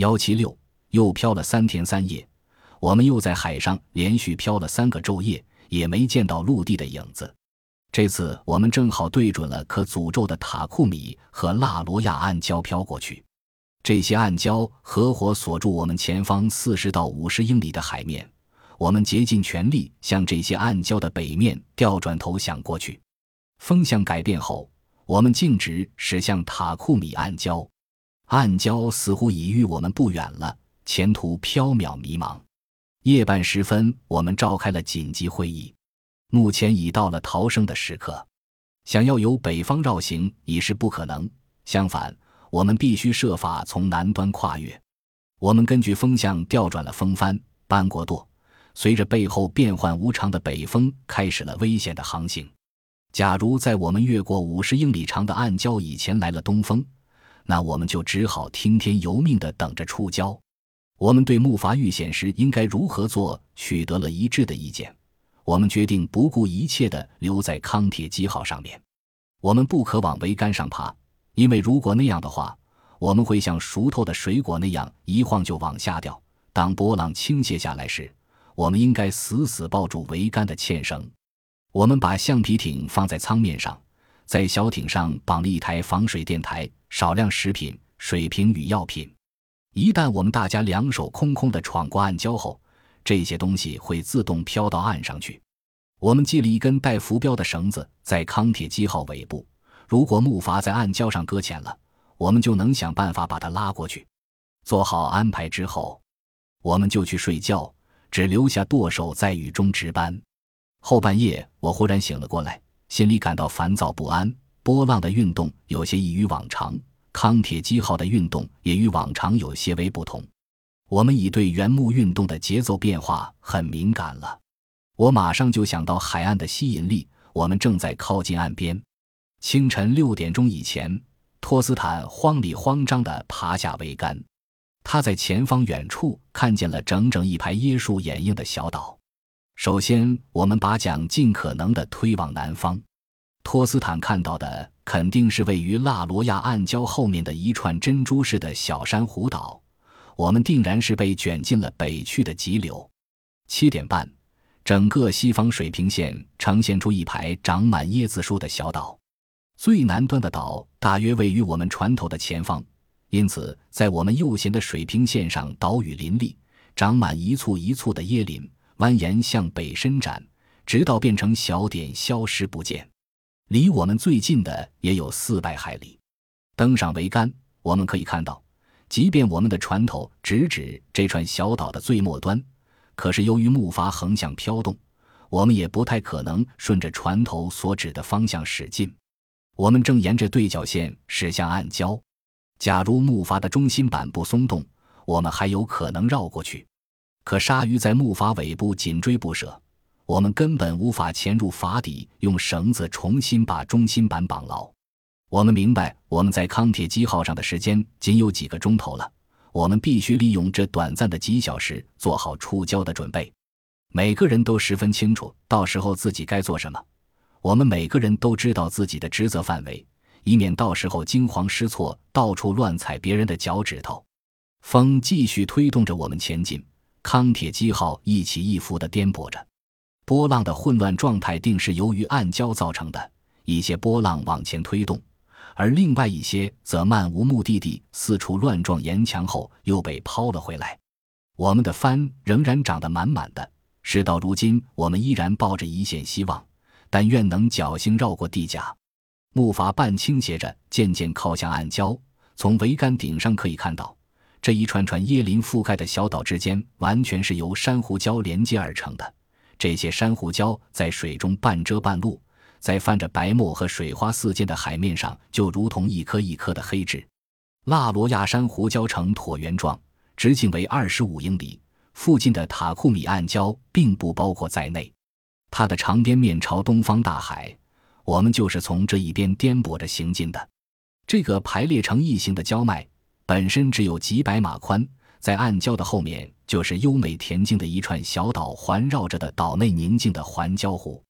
幺七六又漂了三天三夜，我们又在海上连续漂了三个昼夜，也没见到陆地的影子。这次我们正好对准了可诅咒的塔库米和纳罗亚暗礁飘过去，这些暗礁合伙锁住我们前方四十到五十英里的海面。我们竭尽全力向这些暗礁的北面调转头想过去。风向改变后，我们径直驶向塔库米暗礁。暗礁似乎已与我们不远了，前途缥缈迷茫。夜半时分，我们召开了紧急会议。目前已到了逃生的时刻，想要由北方绕行已是不可能。相反，我们必须设法从南端跨越。我们根据风向调转了风帆，搬过舵。随着背后变幻无常的北风，开始了危险的航行。假如在我们越过五十英里长的暗礁以前来了东风，那我们就只好听天由命地等着触礁。我们对木筏遇险时应该如何做取得了一致的意见。我们决定不顾一切地留在康铁基号上面。我们不可往桅杆上爬，因为如果那样的话，我们会像熟透的水果那样一晃就往下掉。当波浪倾泻下来时，我们应该死死抱住桅杆的纤绳。我们把橡皮艇放在舱面上，在小艇上绑了一台防水电台、少量食品、水瓶与药品。一旦我们大家两手空空地闯过暗礁后，这些东西会自动飘到岸上去。我们系了一根带浮标的绳子在康铁基号尾部，如果木筏在暗礁上搁浅了，我们就能想办法把它拉过去。做好安排之后，我们就去睡觉。只留下舵手在雨中值班。后半夜，我忽然醒了过来，心里感到烦躁不安。波浪的运动有些异于往常，康铁基号的运动也与往常有些微不同。我们已对原木运动的节奏变化很敏感了。我马上就想到海岸的吸引力。我们正在靠近岸边。清晨六点钟以前，托斯坦慌里慌张地爬下桅杆。他在前方远处看见了整整一排椰树掩映的小岛。首先，我们把桨尽可能地推往南方。托斯坦看到的肯定是位于纳罗亚暗礁后面的一串珍珠似的小珊瑚岛。我们定然是被卷进了北去的急流。七点半，整个西方水平线呈现出一排长满椰子树的小岛。最南端的岛大约位于我们船头的前方。因此，在我们右舷的水平线上，岛屿林立，长满一簇一簇的椰林，蜿蜒向北伸展，直到变成小点消失不见。离我们最近的也有四百海里。登上桅杆，我们可以看到，即便我们的船头直指这串小岛的最末端，可是由于木筏横向飘动，我们也不太可能顺着船头所指的方向驶进。我们正沿着对角线驶向暗礁。假如木筏的中心板不松动，我们还有可能绕过去。可鲨鱼在木筏尾部紧追不舍，我们根本无法潜入筏底，用绳子重新把中心板绑牢。我们明白，我们在康铁基号上的时间仅有几个钟头了，我们必须利用这短暂的几小时做好触礁的准备。每个人都十分清楚，到时候自己该做什么。我们每个人都知道自己的职责范围。以免到时候惊慌失措，到处乱踩别人的脚趾头。风继续推动着我们前进，康铁基号一起一伏地颠簸着。波浪的混乱状态定是由于暗礁造成的，一些波浪往前推动，而另外一些则漫无目的地四处乱撞岩墙后又被抛了回来。我们的帆仍然长得满满的，事到如今，我们依然抱着一线希望，但愿能侥幸绕过地甲。木筏半倾斜着，渐渐靠向暗礁。从桅杆顶上可以看到，这一串串椰林覆盖的小岛之间，完全是由珊瑚礁连接而成的。这些珊瑚礁在水中半遮半露，在泛着白沫和水花四溅的海面上，就如同一颗一颗的黑痣。拉罗亚珊瑚礁呈椭圆状，直径为二十五英里。附近的塔库米暗礁并不包括在内，它的长边面朝东方大海。我们就是从这一边颠簸着行进的。这个排列成一形的礁脉本身只有几百码宽，在暗礁的后面就是优美恬静的一串小岛环绕着的岛内宁静的环礁湖。